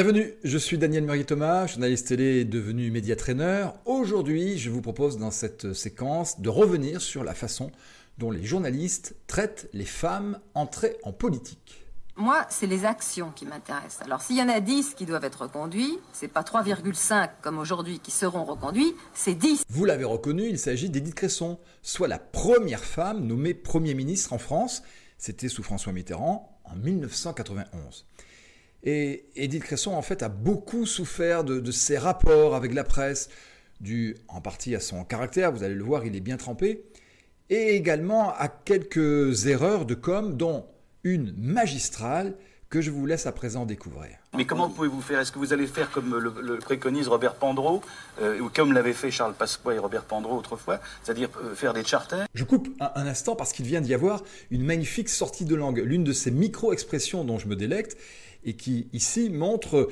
Bienvenue, je suis Daniel Murray-Thomas, journaliste télé devenu média trainer. Aujourd'hui, je vous propose dans cette séquence de revenir sur la façon dont les journalistes traitent les femmes entrées en politique. Moi, c'est les actions qui m'intéressent. Alors, s'il y en a 10 qui doivent être reconduits, c'est pas 3,5 comme aujourd'hui qui seront reconduits, c'est 10. Vous l'avez reconnu, il s'agit d'Edith Cresson, soit la première femme nommée Premier ministre en France. C'était sous François Mitterrand en 1991. Et Edith Cresson, en fait, a beaucoup souffert de, ses rapports avec la presse, dû en partie à son caractère, vous allez le voir, il est bien trempé, et également à quelques erreurs de com, dont une magistrale que je vous laisse à présent découvrir. Mais comment pouvez-vous faire? Est-ce que vous allez faire comme le, préconise Robert Pandreau, euh, ou comme l'avaient fait Charles Pasqua et Robert Pandreau autrefois, c'est-à-dire euh, faire des charters? Je coupe un, un instant parce qu'il vient d'y avoir une magnifique sortie de langue, l'une de ces micro-expressions dont je me délecte, et qui ici montre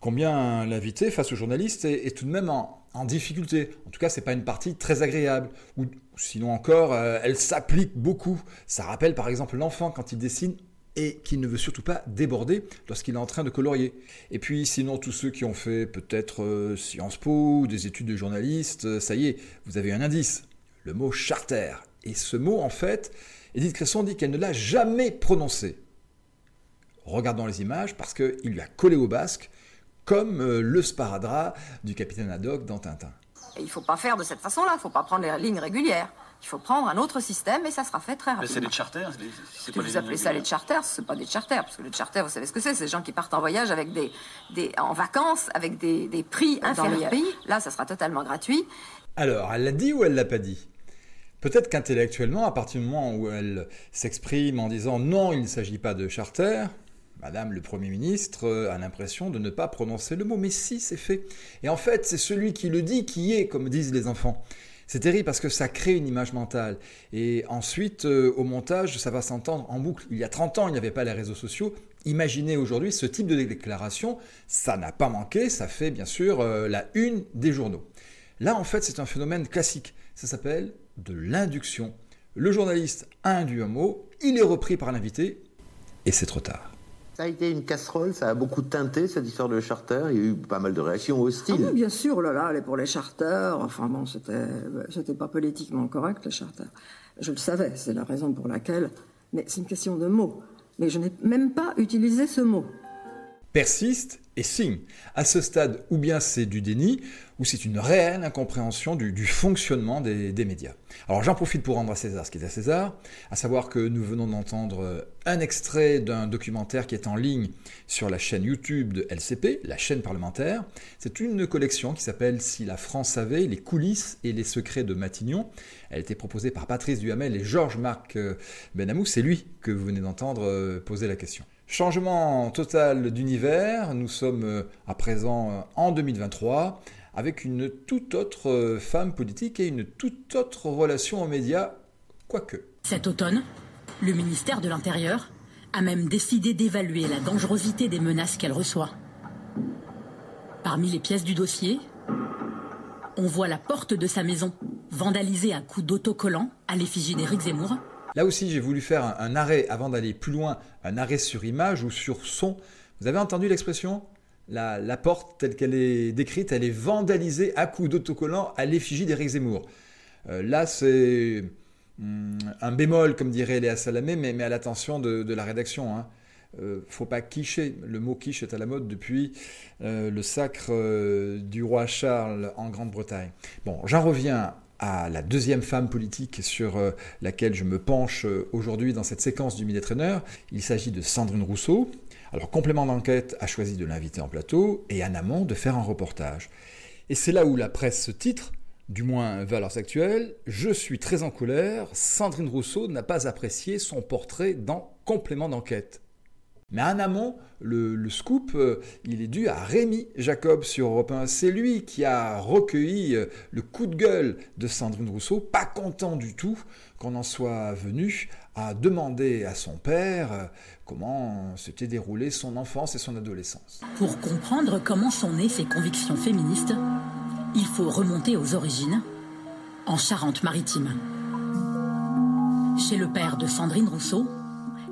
combien l'invité face au journaliste est, tout de même en, difficulté. En tout cas, c'est pas une partie très agréable. Ou, sinon encore, euh, elle s'applique beaucoup. Ça rappelle par exemple l'enfant quand il dessine et qui ne veut surtout pas déborder lorsqu'il est en train de colorier. Et puis sinon, tous ceux qui ont fait peut-être euh, Sciences Po ou des études de journaliste, euh, ça y est, vous avez un indice. Le mot charter. Et ce mot, en fait, Edith Cresson dit qu'elle ne l'a jamais prononcé. Regardons les images parce qu'il lui a collé au basque comme euh, le sparadrap du capitaine Haddock dans Tintin. il ne faut pas faire de cette façon-là, il ne faut pas prendre les lignes régulières. Il faut prendre un autre système et ça sera fait très rapidement. c'est des charters Si vous appelez ça les charters, ce pas des charters, parce que les charters, vous savez ce que c'est, c'est des gens qui partent en voyage avec des, des en vacances avec des, des prix inférieurs. Là, ça sera totalement gratuit. Alors, elle l'a dit ou elle l'a pas dit? Peut-être qu'intellectuellement, à partir du moment où elle s'exprime en disant non, il ne s'agit pas de charter, Madame le Premier ministre euh, a l'impression de ne pas prononcer le mot, mais si, c'est fait. Et en fait, c'est celui qui le dit qui est, comme disent les enfants. C'est terrible parce que ça crée une image mentale. Et ensuite, euh, au montage, ça va s'entendre en boucle. Il y a 30 ans, il n'y avait pas les réseaux sociaux. Imaginez aujourd'hui ce type de déclaration. Ça n'a pas manqué. Ça fait bien sûr euh, la une des journaux. Là, en fait, c'est un phénomène classique. Ça s'appelle de l'induction. Le journaliste a induit un mot, il est repris par l'invité, et c'est trop tard. Ça a été une casserole, ça a beaucoup teinté cette histoire de charter. Il y a eu pas mal de réactions hostiles. Ah oui, bien sûr, là là, pour les charters. Enfin bon, c'était, pas politiquement correct les charters. Je le savais, c'est la raison pour laquelle. Mais c'est une question de mots. Mais je n'ai même pas utilisé ce mot persiste et signe. À ce stade, ou bien c'est du déni, ou c'est une réelle incompréhension du, fonctionnement des, médias. Alors j'en profite pour rendre à César ce qui est à César, à savoir que nous venons d'entendre un extrait d'un documentaire qui est en ligne sur la chaîne YouTube de LCP, la chaîne parlementaire. C'est une collection qui s'appelle Si la France savait, les coulisses et les secrets de Matignon. Elle a été proposée par Patrice Duhamel et Georges-Marc Benamou. C'est lui que vous venez d'entendre euh, poser la question. Changement total d'univers, nous sommes euh, à présent euh, en 2023 avec une toute autre euh, femme politique et une toute autre relation aux médias, quoique. Cet automne, le ministère de l'Intérieur a même décidé d'évaluer la dangerosité des menaces qu'elle reçoit. Parmi les pièces du dossier, on voit la porte de sa maison vandalisée à coups d'autocollants à l'effigie d'Éric Zemmour, Là aussi, j'ai voulu faire un, arrêt avant d'aller plus loin, un arrêt sur image ou sur son. Vous avez entendu l'expression? La, porte telle qu'elle est décrite, elle est vandalisée à coups d'autocollants à l'effigie d'Éric Zemmour. Euh, là, c'est hmm, un bémol, comme dirait Léa Salamé, mais, à l'attention de, la rédaction. Hein. Euh, faut pas quicher. Le mot quiche est à la mode depuis euh, le sacre du roi Charles en Grande-Bretagne. Bon, j'en reviens à la deuxième femme politique sur euh, laquelle je me penche euh, aujourd'hui dans cette séquence du Midi Trainer. Il s'agit de Sandrine Rousseau. Alors, complément d'enquête a choisi de l'inviter en plateau et en amont de faire un reportage. Et c'est là où la presse se titre, du moins valeurs actuelles, Je suis très en colère, Sandrine Rousseau n'a pas apprécié son portrait dans Complément d'enquête. Mais en amont, le, scoop, euh, il est dû à Rémi Jacob sur Europe 1. C'est lui qui a recueilli euh, le coup de gueule de Sandrine Rousseau, pas content du tout qu'on en soit venu à demander à son père euh, comment s'était déroulée son enfance et son adolescence. Pour comprendre comment sont nées ses convictions féministes, il faut remonter aux origines, en Charente-Maritime. Chez le père de Sandrine Rousseau,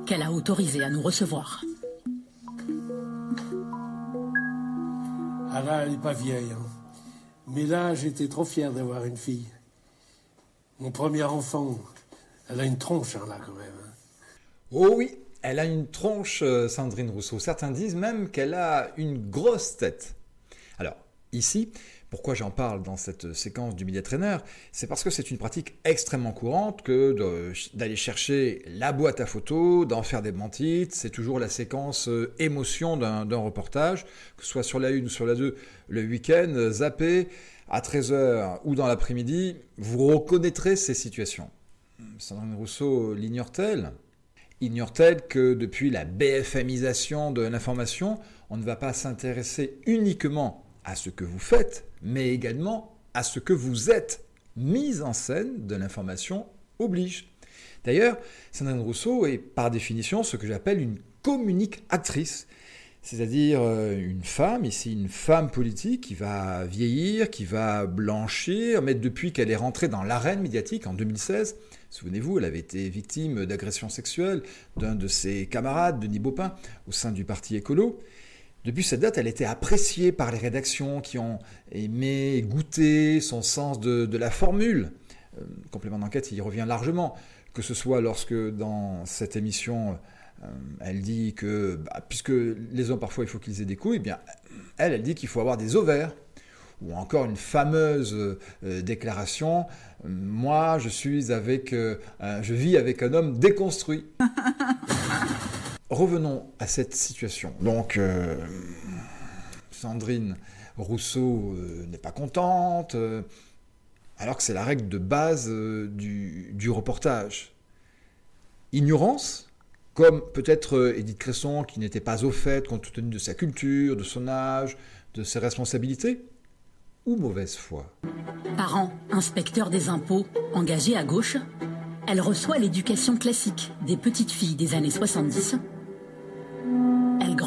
qu'elle a autorisé à nous recevoir. Ah là, elle n'est pas vieille. hein. Mais là, j'étais trop fier d'avoir une fille. Mon premier enfant, elle a une tronche, hein, là, quand même. hein. Oh oui, elle a une tronche, euh, Sandrine Rousseau. Certains disent même qu'elle a une grosse tête. Alors, ici, pourquoi j'en parle dans cette séquence du media trainer C'est parce que c'est une pratique extrêmement courante que d'aller chercher la boîte à photos, d'en faire des bantites. C'est toujours la séquence euh, émotion d'un reportage, que ce soit sur la 1 ou sur la 2, le week-end, euh, zappé, à 13h ou dans l'après-midi, vous reconnaîtrez ces situations. Sandrine Rousseau l'ignore-t-elle? Ignore-t-elle que depuis la BFMisation de l'information, on ne va pas s'intéresser uniquement à ce que vous faites, mais également à ce que vous êtes Mise en scène de l'information oblige. D'ailleurs, Sandrine Rousseau est par définition ce que j'appelle une communique actrice, c'est-à-dire euh, une femme, ici une femme politique qui va vieillir, qui va blanchir, mais depuis qu'elle est rentrée dans l'arène médiatique en 2016, souvenez-vous, elle avait été victime d'agression sexuelle d'un de ses camarades, Denis Baupin, au sein du parti écolo. Depuis cette date, elle était appréciée par les rédactions qui ont aimé goûter son sens de, la formule. Euh, complément d'enquête, il y revient largement, que ce soit lorsque dans cette émission, euh, elle dit que, bah, puisque les hommes parfois il faut qu'ils aient des couilles, eh bien, elle, elle dit qu'il faut avoir des ovaires. Ou encore une fameuse euh, déclaration, moi je suis avec, je vis avec un homme déconstruit. Revenons à cette situation. Donc, euh, Sandrine Rousseau euh, n'est pas contente, euh, alors que c'est la règle de base du, du reportage. Ignorance, comme peut-être Édith Cresson qui n'était pas au fait compte tenu de sa culture, de son âge, de ses responsabilités, ou mauvaise foi. Parent, inspecteur des impôts, engagé à gauche, elle reçoit l'éducation classique des petites filles des années 70.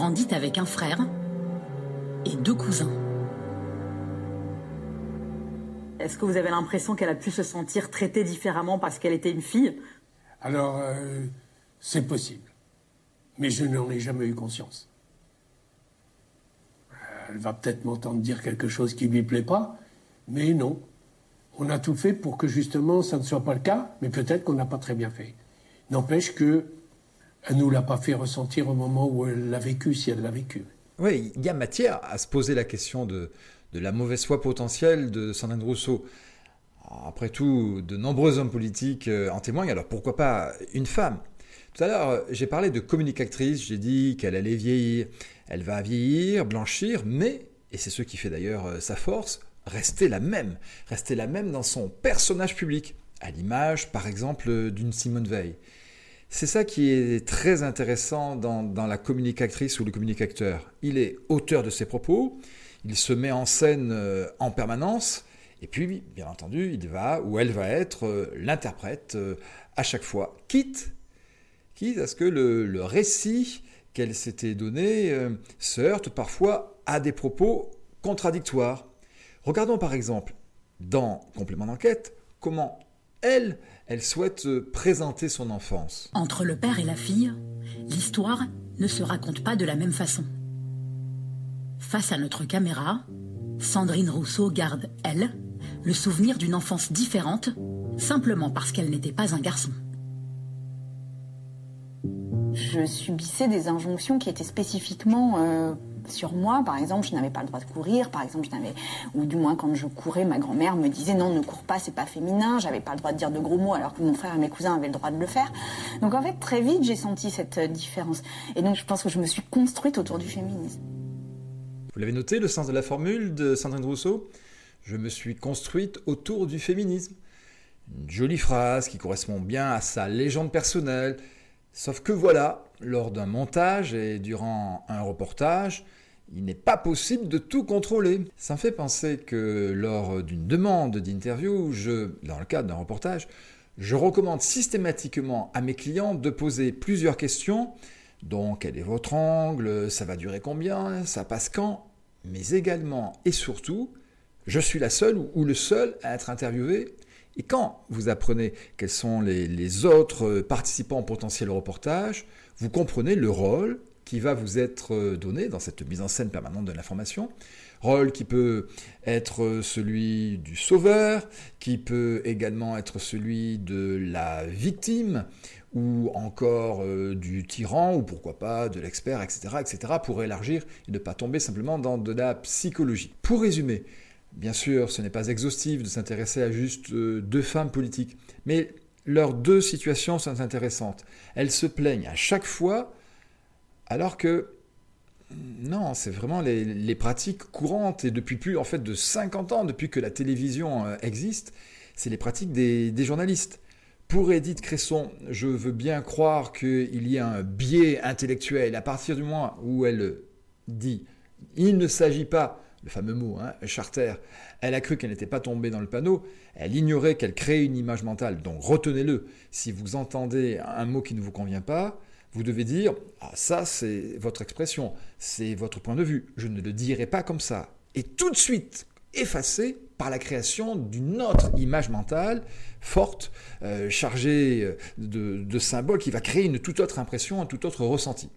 Grandit avec un frère et deux cousins. Est-ce que vous avez l'impression qu'elle a pu se sentir traitée différemment parce qu'elle était une fille? Alors, euh, c'est possible. Mais je n'en ai jamais eu conscience. Euh, Elle va peut-être m'entendre dire quelque chose qui lui plaît pas, mais non. On a tout fait pour que justement ça ne soit pas le cas, mais peut-être qu'on n'a pas très bien fait. N'empêche que elle nous l'a pas fait ressentir au moment où elle l'a vécu, si elle l'a vécu. Oui, il y a matière à se poser la question de, de la mauvaise foi potentielle de Sandrine Rousseau. Après tout, de nombreux hommes politiques euh, en témoignent, alors pourquoi pas une femme? Tout à l'heure, j'ai parlé de communicatrice, j'ai dit qu'elle allait vieillir. Elle va vieillir, blanchir, mais, et c'est ce qui fait d'ailleurs euh, sa force, rester la même. Rester la même dans son personnage public, à l'image par exemple euh, d'une Simone Veil. C'est ça qui est très intéressant dans, la communicatrice ou le communicateur. Il est auteur de ses propos, il se met en scène euh, en permanence, et puis, bien entendu, il va ou elle va être euh, l'interprète euh, à chaque fois, quitte, quitte à ce que le, récit qu'elle s'était donné se heurte parfois à des propos contradictoires. Regardons par exemple, dans Complément d'enquête, comment elle, elle souhaite euh, présenter son enfance. Entre le père et la fille, l'histoire ne se raconte pas de la même façon. Face à notre caméra, Sandrine Rousseau garde, elle, le souvenir d'une enfance différente, simplement parce qu'elle n'était pas un garçon. Je subissais des injonctions qui étaient spécifiquement euh, sur moi. Par exemple, je n'avais pas le droit de courir. Par exemple, je n'avais, ou du moins quand je courais, ma grand-mère me disait non, ne cours pas, c'est pas féminin. J'avais pas le droit de dire de gros mots alors que mon frère et mes cousins avaient le droit de le faire. Donc en fait, très vite, j'ai senti cette euh, différence. Et donc, je pense que je me suis construite autour du féminisme. Vous l'avez noté, le sens de la formule de Sandrine Rousseau? Je me suis construite autour du féminisme. Une jolie phrase qui correspond bien à sa légende personnelle. Sauf que voilà, lors d'un montage et durant un reportage, il n'est pas possible de tout contrôler. Ça me fait penser que lors d'une demande d'interview, je, dans le cadre d'un reportage, je recommande systématiquement à mes clients de poser plusieurs questions. Donc, quel est votre angle? Ça va durer combien? Ça passe quand? Mais également et surtout, je suis la seule ou le seul à être interviewé et quand vous apprenez quels sont les, autres participants potentiels au reportage, vous comprenez le rôle, qui va vous être donné dans cette mise en scène permanente de l'information. Rôle qui peut être celui du sauveur, qui peut également être celui de la victime, ou encore euh, du tyran, ou pourquoi pas de l'expert, etc., etc., pour élargir et ne pas tomber simplement dans de la psychologie. Pour résumer, bien sûr, ce n'est pas exhaustif de s'intéresser à juste euh, deux femmes politiques, mais leurs deux situations sont intéressantes. Elles se plaignent à chaque fois, alors que non, c'est vraiment les, pratiques courantes, et depuis plus en fait de 50 ans, depuis que la télévision euh, existe, c'est les pratiques des journalistes. Pour Edith Cresson, je veux bien croire qu'il y a un biais intellectuel à partir du moment où elle dit il ne s'agit pas, le fameux mot, hein, charter, elle a cru qu'elle n'était pas tombée dans le panneau, elle ignorait qu'elle crée une image mentale, donc retenez-le, si vous entendez un mot qui ne vous convient pas, vous devez dire ah, ça c'est votre expression, c'est votre point de vue, je ne le dirai pas comme ça. Et tout de suite, effacé par la création d'une autre image mentale forte, euh, chargée euh, de, symboles, qui va créer une toute autre impression, un tout autre ressenti.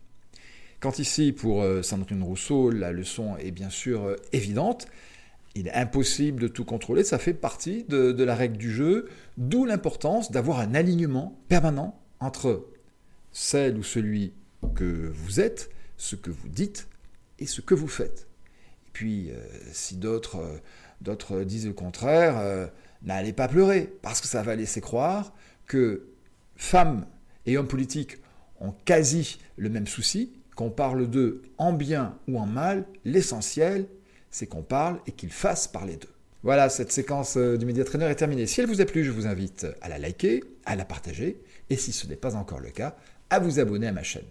Quand ici, pour euh, Sandrine Rousseau, la leçon est bien sûr évidente, il est impossible de tout contrôler, ça fait partie de, la règle du jeu, d'où l'importance d'avoir un alignement permanent entre celle ou celui que vous êtes, ce que vous dites et ce que vous faites. Puis, euh, si d'autres euh, disent le contraire, euh, n'allez pas pleurer, parce que ça va laisser croire que femmes et hommes politiques ont quasi le même souci, qu'on parle d'eux en bien ou en mal, l'essentiel, c'est qu'on parle et qu'ils fassent parler d'eux. Voilà, cette séquence du Média Trainer est terminée. Si elle vous a plu, je vous invite à la liker, à la partager, et si ce n'est pas encore le cas, à vous abonner à ma chaîne.